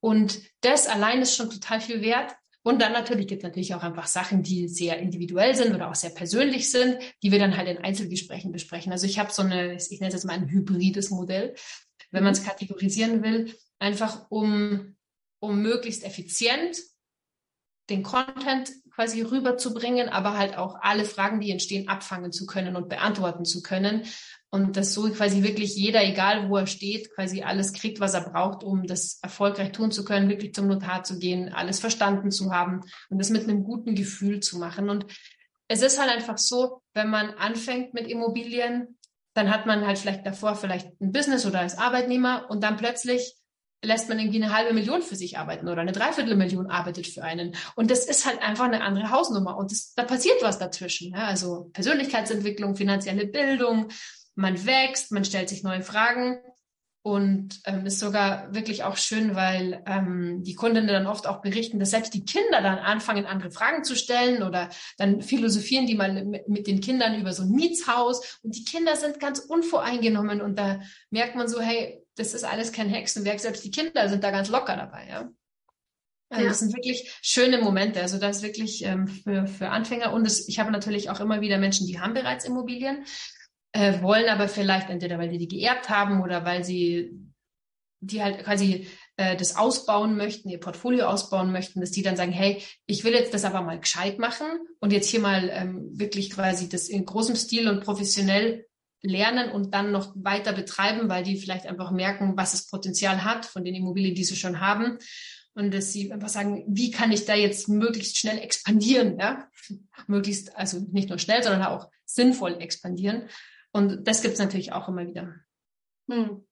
Und das allein ist schon total viel wert. Und dann natürlich gibt es natürlich auch einfach Sachen, die sehr individuell sind oder auch sehr persönlich sind, die wir dann halt in Einzelgesprächen besprechen. Also ich habe so eine, ich nenne es jetzt mal ein hybrides Modell, wenn man es mhm. kategorisieren will, einfach um um möglichst effizient den Content quasi rüberzubringen, aber halt auch alle Fragen, die entstehen, abfangen zu können und beantworten zu können. Und dass so quasi wirklich jeder, egal wo er steht, quasi alles kriegt, was er braucht, um das erfolgreich tun zu können, wirklich zum Notar zu gehen, alles verstanden zu haben und das mit einem guten Gefühl zu machen. Und es ist halt einfach so, wenn man anfängt mit Immobilien, dann hat man halt vielleicht davor vielleicht ein Business oder als Arbeitnehmer und dann plötzlich lässt man irgendwie eine halbe Million für sich arbeiten oder eine Dreiviertelmillion arbeitet für einen. Und das ist halt einfach eine andere Hausnummer. Und das, da passiert was dazwischen. Ja? Also Persönlichkeitsentwicklung, finanzielle Bildung, man wächst, man stellt sich neue Fragen. Und ähm, ist sogar wirklich auch schön, weil ähm, die Kundinnen dann oft auch berichten, dass selbst die Kinder dann anfangen, andere Fragen zu stellen oder dann philosophieren die mal mit, mit den Kindern über so ein Mietshaus und die Kinder sind ganz unvoreingenommen und da merkt man so, hey, das ist alles kein Hexenwerk, selbst die Kinder sind da ganz locker dabei, ja. Also ja. das sind wirklich schöne Momente. Also das ist wirklich ähm, für, für Anfänger. Und es, ich habe natürlich auch immer wieder Menschen, die haben bereits Immobilien, äh, wollen aber vielleicht entweder, weil die die geerbt haben oder weil sie die halt quasi äh, das ausbauen möchten, ihr Portfolio ausbauen möchten, dass die dann sagen, hey, ich will jetzt das aber mal gescheit machen und jetzt hier mal ähm, wirklich quasi das in großem Stil und professionell lernen und dann noch weiter betreiben, weil die vielleicht einfach merken, was es Potenzial hat von den Immobilien, die sie schon haben. Und dass sie einfach sagen, wie kann ich da jetzt möglichst schnell expandieren, ja? [laughs] Möglichst, also nicht nur schnell, sondern auch sinnvoll expandieren. Und das gibt es natürlich auch immer wieder. Hm.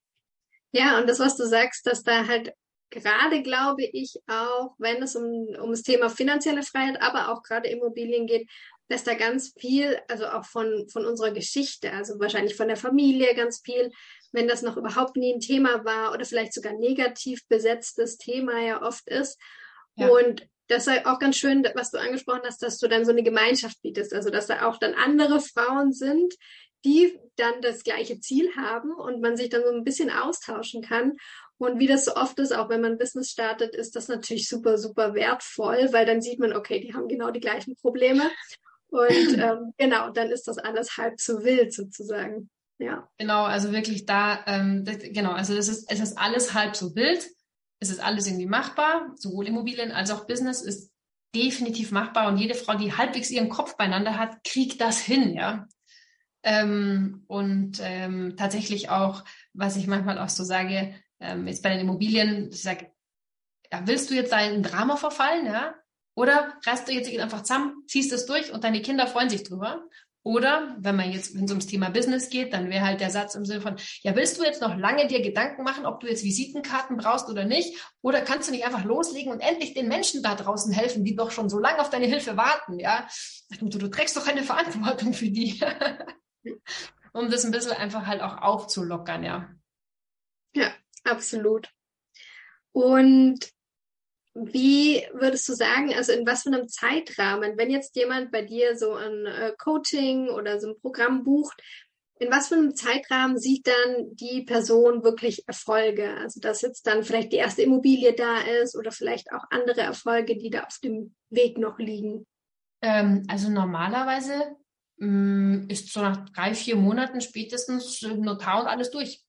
Ja, und das, was du sagst, dass da halt gerade, glaube ich, auch, wenn es um, um das Thema finanzielle Freiheit, aber auch gerade Immobilien geht, dass da ganz viel, also auch von, von unserer Geschichte, also wahrscheinlich von der Familie ganz viel, wenn das noch überhaupt nie ein Thema war oder vielleicht sogar negativ besetztes Thema ja oft ist. Ja. Und das ist auch ganz schön, was du angesprochen hast, dass du dann so eine Gemeinschaft bietest, also dass da auch dann andere Frauen sind, die dann das gleiche Ziel haben und man sich dann so ein bisschen austauschen kann. Und wie das so oft ist, auch wenn man Business startet, ist das natürlich super, super wertvoll, weil dann sieht man, okay, die haben genau die gleichen Probleme und [laughs] ähm, genau, dann ist das alles halb so wild sozusagen. Ja. Genau, also wirklich da, ähm, das, genau, also das ist, es ist alles halb so wild. Es ist alles irgendwie machbar. Sowohl Immobilien als auch Business ist definitiv machbar und jede Frau, die halbwegs ihren Kopf beieinander hat, kriegt das hin, ja. Ähm, und ähm, tatsächlich auch, was ich manchmal auch so sage, ähm, jetzt bei den Immobilien, ich sage, ja, willst du jetzt da in ein Drama verfallen, ja? Oder reißt du jetzt einfach zusammen, ziehst es durch und deine Kinder freuen sich drüber. Oder wenn man jetzt, wenn es ums Thema Business geht, dann wäre halt der Satz im Sinne von, ja, willst du jetzt noch lange dir Gedanken machen, ob du jetzt Visitenkarten brauchst oder nicht? Oder kannst du nicht einfach loslegen und endlich den Menschen da draußen helfen, die doch schon so lange auf deine Hilfe warten, ja? Du, du, du trägst doch eine Verantwortung für die. [laughs] um das ein bisschen einfach halt auch aufzulockern, ja. Ja, absolut. Und wie würdest du sagen, also in was für einem Zeitrahmen, wenn jetzt jemand bei dir so ein äh, Coaching oder so ein Programm bucht, in was für einem Zeitrahmen sieht dann die Person wirklich Erfolge? Also dass jetzt dann vielleicht die erste Immobilie da ist oder vielleicht auch andere Erfolge, die da auf dem Weg noch liegen? Ähm, also normalerweise mh, mm, ist so nach drei, vier Monaten spätestens Notar und alles durch.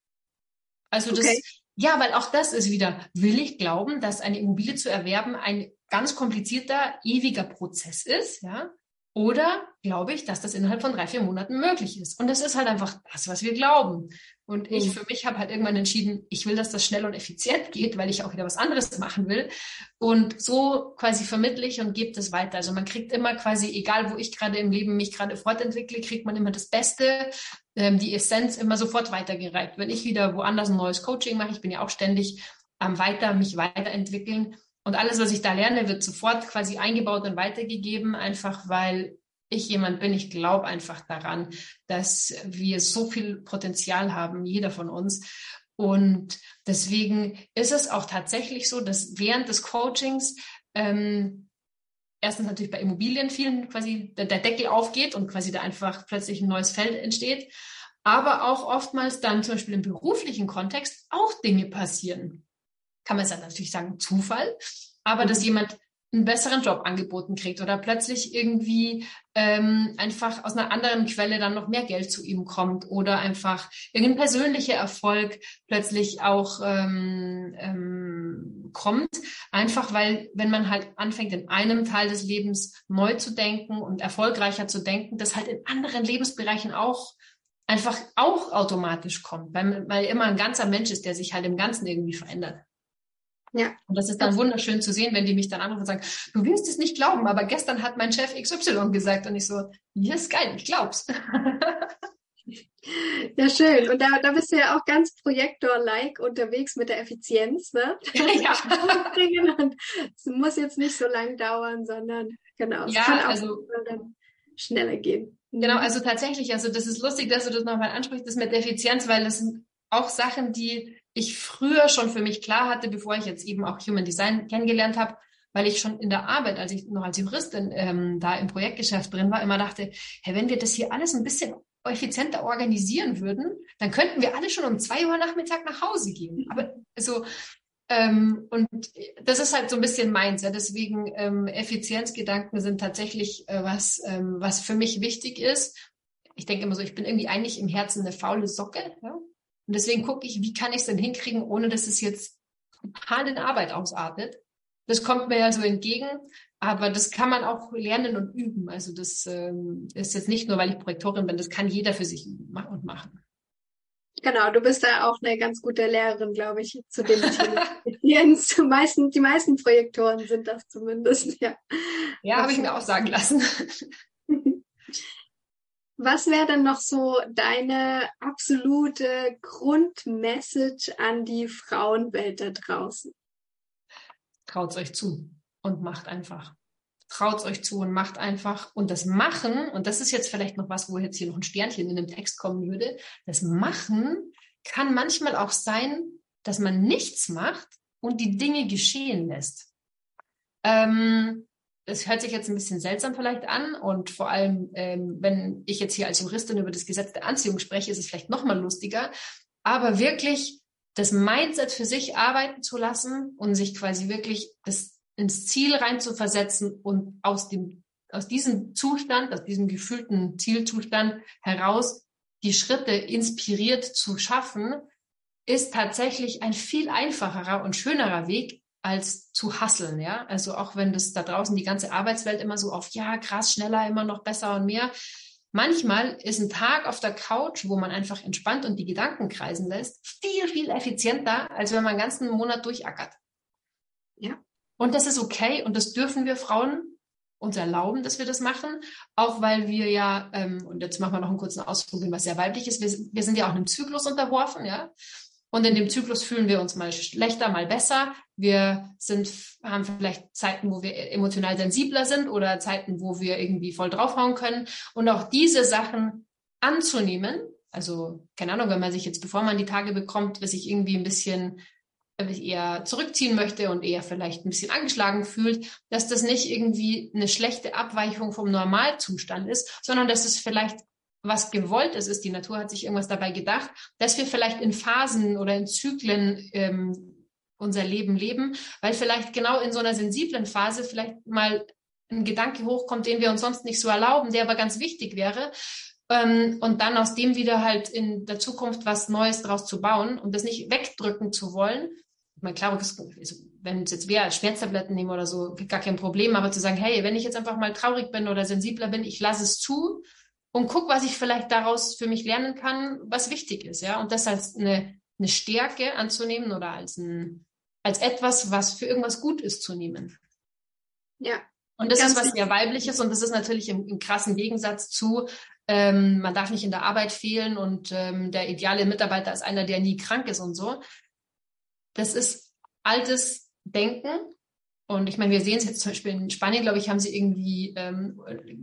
Also das, okay. Ja, weil auch das ist wieder, will ich glauben, dass eine Immobilie zu erwerben ein ganz komplizierter, ewiger Prozess ist, ja. Oder glaube ich, dass das innerhalb von drei, vier Monaten möglich ist? Und das ist halt einfach das, was wir glauben. Und ich mhm. für mich habe halt irgendwann entschieden, ich will, dass das schnell und effizient geht, weil ich auch wieder was anderes machen will. Und so quasi vermittle ich und gebe das weiter. Also man kriegt immer quasi, egal wo ich gerade im Leben mich gerade fortentwickle, kriegt man immer das Beste, ähm, die Essenz immer sofort weitergereicht. Wenn ich wieder woanders ein neues Coaching mache, ich bin ja auch ständig am weiter, mich weiterentwickeln, und alles, was ich da lerne, wird sofort quasi eingebaut und weitergegeben, einfach weil ich jemand bin, ich glaube einfach daran, dass wir so viel Potenzial haben, jeder von uns. Und deswegen ist es auch tatsächlich so, dass während des Coachings ähm, erstens natürlich bei Immobilien vielen quasi der, der Deckel aufgeht und quasi da einfach plötzlich ein neues Feld entsteht, aber auch oftmals dann zum Beispiel im beruflichen Kontext auch Dinge passieren kann man es dann natürlich sagen, Zufall, aber mhm. dass jemand einen besseren Job angeboten kriegt oder plötzlich irgendwie ähm, einfach aus einer anderen Quelle dann noch mehr Geld zu ihm kommt oder einfach irgendein persönlicher Erfolg plötzlich auch ähm, ähm, kommt. Einfach weil, wenn man halt anfängt, in einem Teil des Lebens neu zu denken und erfolgreicher zu denken, das halt in anderen Lebensbereichen auch einfach auch automatisch kommt, weil, weil immer ein ganzer Mensch ist, der sich halt im Ganzen irgendwie verändert. Ja. Und das ist dann wunderschön zu sehen, wenn die mich dann anrufen und sagen, du wirst es nicht glauben, aber gestern hat mein Chef XY gesagt und ich so, ja, ist geil, ich glaub's. [laughs] Ja, schön. Und da, da bist du ja auch ganz Projektor-like unterwegs mit der Effizienz, ne? [laughs] Ja. Und es muss jetzt nicht so lang dauern, sondern genau, es ja, kann auch also, schneller gehen. Genau, also tatsächlich, also das ist lustig, dass du das nochmal ansprichst, das mit der Effizienz, weil das sind auch Sachen, die ich früher schon für mich klar hatte, bevor ich jetzt eben auch Human Design kennengelernt habe, weil ich schon in der Arbeit, als ich noch als Juristin ähm, da im Projektgeschäft drin war, immer dachte, hey, wenn wir das hier alles ein bisschen effizienter organisieren würden, dann könnten wir alle schon um zwei Uhr Nachmittag nach Hause gehen. Aber so, ähm, und das ist halt so ein bisschen meins. Ja. Deswegen ähm, Effizienzgedanken sind tatsächlich äh, was, ähm, was für mich wichtig ist. Ich denke immer so, ich bin irgendwie eigentlich im Herzen eine faule Socke. Ja? Und deswegen gucke ich, wie kann ich es denn hinkriegen, ohne dass es jetzt total in Arbeit ausartet. Das kommt mir ja so entgegen, aber das kann man auch lernen und üben. Also das ähm, ist jetzt nicht nur, weil ich Projektorin bin, das kann jeder für sich machen und machen. Genau, du bist da auch eine ganz gute Lehrerin, glaube ich, zu dem [laughs] Thema. die, meisten, die meisten Projektoren sind das zumindest, ja. Ja, habe ich mir auch sagen lassen. [laughs] Was wäre denn noch so deine absolute Grundmessage an die Frauenwelt da draußen? Traut euch zu und macht einfach. Traut euch zu und macht einfach. Und das Machen, und das ist jetzt vielleicht noch was, wo jetzt hier noch ein Sternchen in dem Text kommen würde, das Machen kann manchmal auch sein, dass man nichts macht und die Dinge geschehen lässt. Ähm, es hört sich jetzt ein bisschen seltsam vielleicht an und vor allem, ähm, wenn ich jetzt hier als Juristin über das Gesetz der Anziehung spreche, ist es vielleicht noch mal lustiger. Aber wirklich das Mindset für sich arbeiten zu lassen und sich quasi wirklich das ins Ziel rein zu versetzen und aus dem aus diesem Zustand, aus diesem gefühlten Zielzustand heraus die Schritte inspiriert zu schaffen, ist tatsächlich ein viel einfacherer und schönerer Weg, als zu hasseln, ja. Also auch wenn das da draußen die ganze Arbeitswelt immer so auf, ja, krass, schneller, immer noch besser und mehr. Manchmal ist ein Tag auf der Couch, wo man einfach entspannt und die Gedanken kreisen lässt, viel, viel effizienter, als wenn man einen ganzen Monat durchackert. Ja. Und das ist okay und das dürfen wir Frauen uns erlauben, dass wir das machen, auch weil wir ja, ähm, und jetzt machen wir noch einen kurzen Ausflug, was sehr weiblich ist, wir, wir sind ja auch einem Zyklus unterworfen, ja. Und in dem Zyklus fühlen wir uns mal schlechter, mal besser. Wir sind, haben vielleicht Zeiten, wo wir emotional sensibler sind oder Zeiten, wo wir irgendwie voll draufhauen können. Und auch diese Sachen anzunehmen, also keine Ahnung, wenn man sich jetzt, bevor man die Tage bekommt, sich irgendwie ein bisschen eher zurückziehen möchte und eher vielleicht ein bisschen angeschlagen fühlt, dass das nicht irgendwie eine schlechte Abweichung vom Normalzustand ist, sondern dass es vielleicht was gewollt ist, ist, die Natur hat sich irgendwas dabei gedacht, dass wir vielleicht in Phasen oder in Zyklen ähm, unser Leben leben, weil vielleicht genau in so einer sensiblen Phase vielleicht mal ein Gedanke hochkommt, den wir uns sonst nicht so erlauben, der aber ganz wichtig wäre. Ähm, und dann aus dem wieder halt in der Zukunft was Neues draus zu bauen und das nicht wegdrücken zu wollen, mein klar, wenn es jetzt wäre, Schmerztabletten nehmen oder so, gar kein Problem, aber zu sagen, hey, wenn ich jetzt einfach mal traurig bin oder sensibler bin, ich lasse es zu und guck, was ich vielleicht daraus für mich lernen kann, was wichtig ist, ja. Und das als eine, eine Stärke anzunehmen oder als ein, als etwas, was für irgendwas gut ist zu nehmen. Ja. Und das ist was sehr weibliches und das ist natürlich im, im krassen Gegensatz zu, ähm, man darf nicht in der Arbeit fehlen und ähm, der ideale Mitarbeiter ist einer, der nie krank ist und so. Das ist altes Denken. Und ich meine, wir sehen es jetzt zum Beispiel in Spanien, glaube ich, haben sie irgendwie, ähm,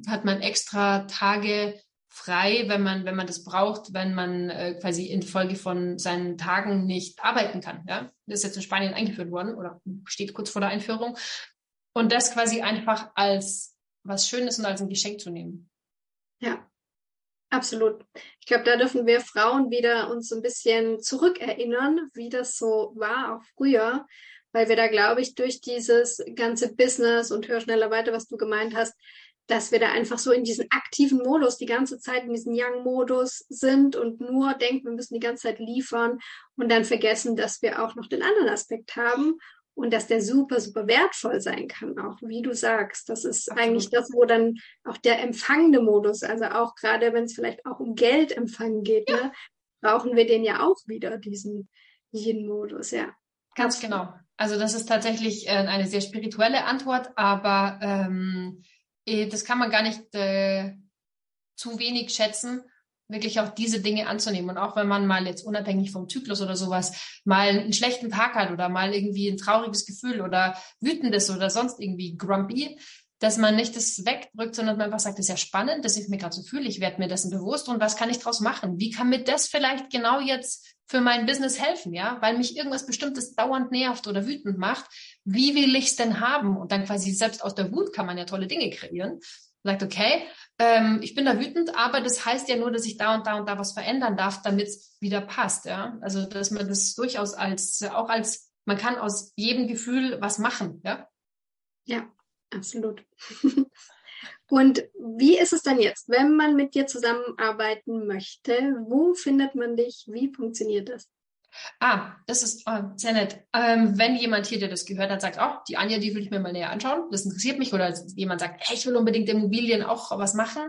hat man extra Tage frei, wenn man, wenn man das braucht, wenn man äh, quasi infolge von seinen Tagen nicht arbeiten kann. Ja? Das ist jetzt in Spanien eingeführt worden oder steht kurz vor der Einführung. Und das quasi einfach als was Schönes und als ein Geschenk zu nehmen. Ja, absolut. Ich glaube, da dürfen wir Frauen wieder uns ein bisschen zurückerinnern, wie das so war auch früher, weil wir da, glaube ich, durch dieses ganze Business und hör schneller weiter, was du gemeint hast, dass wir da einfach so in diesen aktiven Modus die ganze Zeit in diesem Young-Modus sind und nur denken, wir müssen die ganze Zeit liefern und dann vergessen, dass wir auch noch den anderen Aspekt haben und dass der super, super wertvoll sein kann, auch wie du sagst. Das ist Absolut. eigentlich das, wo dann auch der empfangende Modus, also auch gerade wenn es vielleicht auch um Geld empfangen geht, ja. ne, brauchen wir den ja auch wieder, diesen Yin-Modus, ja. Ganz genau. Also das ist tatsächlich äh, eine sehr spirituelle Antwort, aber ähm, äh, das kann man gar nicht äh, zu wenig schätzen, wirklich auch diese Dinge anzunehmen. Und auch wenn man mal jetzt unabhängig vom Zyklus oder sowas mal einen schlechten Tag hat oder mal irgendwie ein trauriges Gefühl oder wütendes oder sonst irgendwie grumpy, dass man nicht das wegdrückt, sondern man einfach sagt, das ist ja spannend, dass ich mir gerade so fühle, ich werde mir dessen bewusst und was kann ich daraus machen? Wie kann mir das vielleicht genau jetzt für mein Business helfen, ja? Weil mich irgendwas Bestimmtes dauernd nervt oder wütend macht. Wie will ich es denn haben? Und dann quasi selbst aus der Wut kann man ja tolle Dinge kreieren. sagt, okay, ähm, ich bin da wütend, aber das heißt ja nur, dass ich da und da und da was verändern darf, damit es wieder passt, ja? Also, dass man das durchaus als, auch als, man kann aus jedem Gefühl was machen, ja? Ja, Absolut. [laughs] Und wie ist es dann jetzt, wenn man mit dir zusammenarbeiten möchte? Wo findet man dich? Wie funktioniert das? Ah, das ist oh, sehr nett. Ähm, wenn jemand hier, der das gehört hat, sagt, oh, die Anja, die will ich mir mal näher anschauen, das interessiert mich, oder jemand sagt, hey, ich will unbedingt Immobilien auch was machen.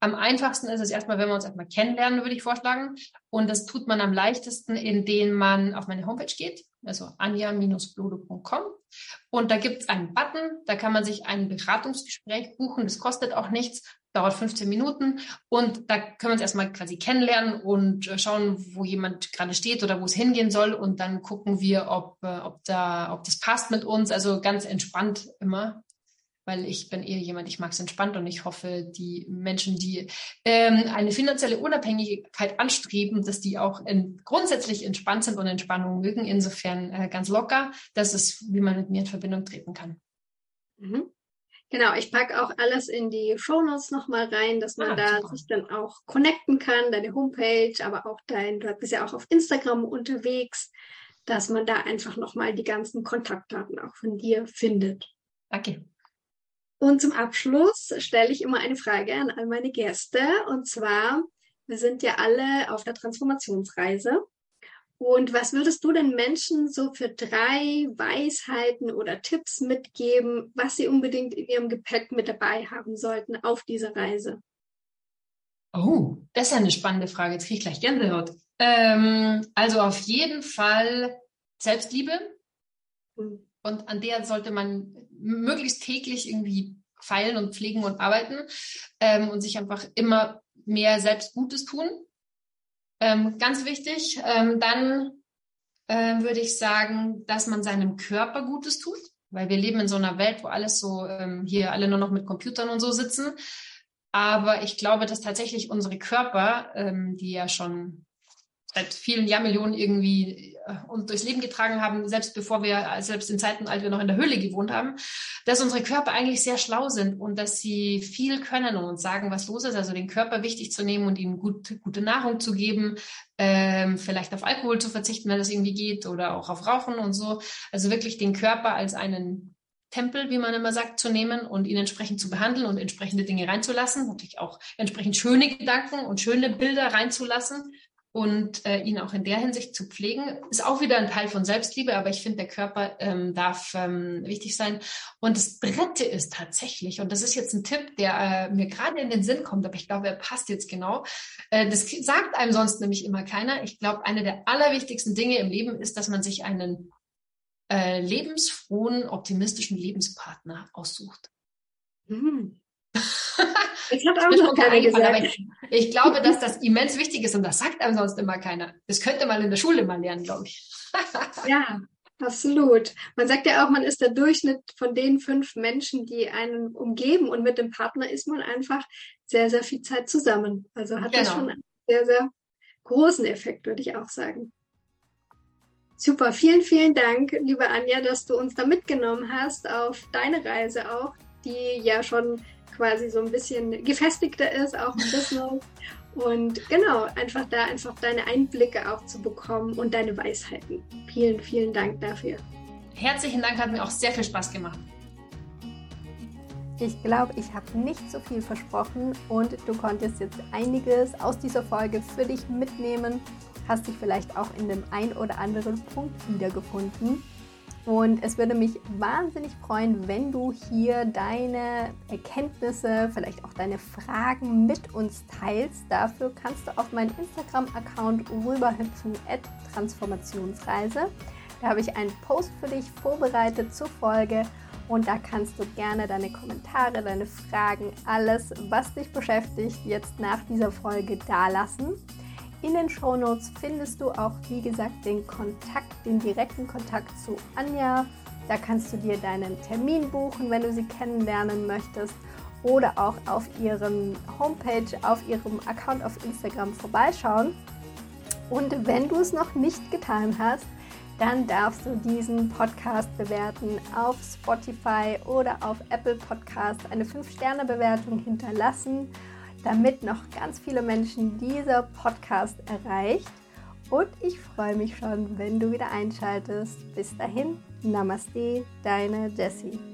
Am einfachsten ist es erstmal, wenn wir uns erstmal kennenlernen, würde ich vorschlagen. Und das tut man am leichtesten, indem man auf meine Homepage geht also anja-blodo.com. Und da gibt es einen Button, da kann man sich ein Beratungsgespräch buchen. Das kostet auch nichts, dauert 15 Minuten. Und da können wir uns erstmal quasi kennenlernen und äh, schauen, wo jemand gerade steht oder wo es hingehen soll. Und dann gucken wir, ob, äh, ob, da, ob das passt mit uns. Also ganz entspannt immer weil ich bin eher jemand, ich mag es entspannt und ich hoffe, die Menschen, die ähm, eine finanzielle Unabhängigkeit anstreben, dass die auch in, grundsätzlich entspannt sind und Entspannung mögen. Insofern äh, ganz locker. Das ist, wie man mit mir in Verbindung treten kann. Mhm. Genau, ich packe auch alles in die Shownotes nochmal rein, dass man ah, da super. sich dann auch connecten kann, deine Homepage, aber auch dein, du bist ja auch auf Instagram unterwegs, dass man da einfach nochmal die ganzen Kontaktdaten auch von dir findet. Danke. Und zum Abschluss stelle ich immer eine Frage an all meine Gäste. Und zwar, wir sind ja alle auf der Transformationsreise. Und was würdest du den Menschen so für drei Weisheiten oder Tipps mitgeben, was sie unbedingt in ihrem Gepäck mit dabei haben sollten auf dieser Reise? Oh, das ist ja eine spannende Frage. Jetzt kriege ich gleich Gänsehaut. Ähm, also auf jeden Fall Selbstliebe. Mhm. Und an der sollte man möglichst täglich irgendwie feilen und pflegen und arbeiten ähm, und sich einfach immer mehr selbst Gutes tun. Ähm, ganz wichtig. Ähm, dann äh, würde ich sagen, dass man seinem Körper Gutes tut, weil wir leben in so einer Welt, wo alles so ähm, hier alle nur noch mit Computern und so sitzen. Aber ich glaube, dass tatsächlich unsere Körper, ähm, die ja schon seit vielen Jahrmillionen irgendwie äh, uns durchs Leben getragen haben, selbst bevor wir, selbst in Zeiten, als wir noch in der Höhle gewohnt haben, dass unsere Körper eigentlich sehr schlau sind und dass sie viel können und uns sagen, was los ist. Also den Körper wichtig zu nehmen und ihnen gut, gute Nahrung zu geben, ähm, vielleicht auf Alkohol zu verzichten, wenn das irgendwie geht, oder auch auf Rauchen und so. Also wirklich den Körper als einen Tempel, wie man immer sagt, zu nehmen und ihn entsprechend zu behandeln und entsprechende Dinge reinzulassen, natürlich auch entsprechend schöne Gedanken und schöne Bilder reinzulassen und äh, ihn auch in der Hinsicht zu pflegen, ist auch wieder ein Teil von Selbstliebe, aber ich finde, der Körper ähm, darf ähm, wichtig sein. Und das Dritte ist tatsächlich, und das ist jetzt ein Tipp, der äh, mir gerade in den Sinn kommt, aber ich glaube, er passt jetzt genau. Äh, das sagt einem sonst nämlich immer keiner. Ich glaube, eine der allerwichtigsten Dinge im Leben ist, dass man sich einen äh, lebensfrohen, optimistischen Lebenspartner aussucht. Hm. Das hat auch noch keiner gesagt. Ich, ich, glaube, [laughs] dass das immens wichtig ist und das sagt einem sonst immer keiner. Das könnte man in der Schule mal lernen, glaube ich. [laughs] ja, absolut. Man sagt ja auch, man ist der Durchschnitt von den fünf Menschen, die einen umgeben und mit dem Partner ist man einfach sehr, sehr viel Zeit zusammen. Also hat genau. das schon einen sehr, sehr großen Effekt, würde ich auch sagen. Super, vielen, vielen Dank, liebe Anja, dass du uns da mitgenommen hast auf deine Reise auch, die ja schon quasi so ein bisschen gefestigter ist, auch im Business. Und genau, einfach da einfach deine Einblicke auch zu bekommen und deine Weisheiten. Vielen, vielen Dank dafür. Herzlichen Dank, hat mir auch sehr viel Spaß gemacht. Ich glaube, ich habe nicht so viel versprochen und du konntest jetzt einiges aus dieser Folge für dich mitnehmen, hast dich vielleicht auch in dem ein oder anderen Punkt wiedergefunden. Und es würde mich wahnsinnig freuen, wenn du hier deine Erkenntnisse, vielleicht auch deine Fragen mit uns teilst. Dafür kannst du auf meinen Instagram-Account rüberhüpfen, Transformationsreise. Da habe ich einen Post für dich vorbereitet zur Folge und da kannst du gerne deine Kommentare, deine Fragen, alles, was dich beschäftigt, jetzt nach dieser Folge dalassen. In den Shownotes findest du auch, wie gesagt, den Kontakt, den direkten Kontakt zu Anja. Da kannst du dir deinen Termin buchen, wenn du sie kennenlernen möchtest. Oder auch auf ihrem Homepage, auf ihrem Account auf Instagram vorbeischauen. Und wenn du es noch nicht getan hast, dann darfst du diesen Podcast bewerten auf Spotify oder auf Apple Podcast, eine 5-Sterne-Bewertung hinterlassen damit noch ganz viele Menschen dieser Podcast erreicht. Und ich freue mich schon, wenn du wieder einschaltest. Bis dahin, Namaste, deine Jessie.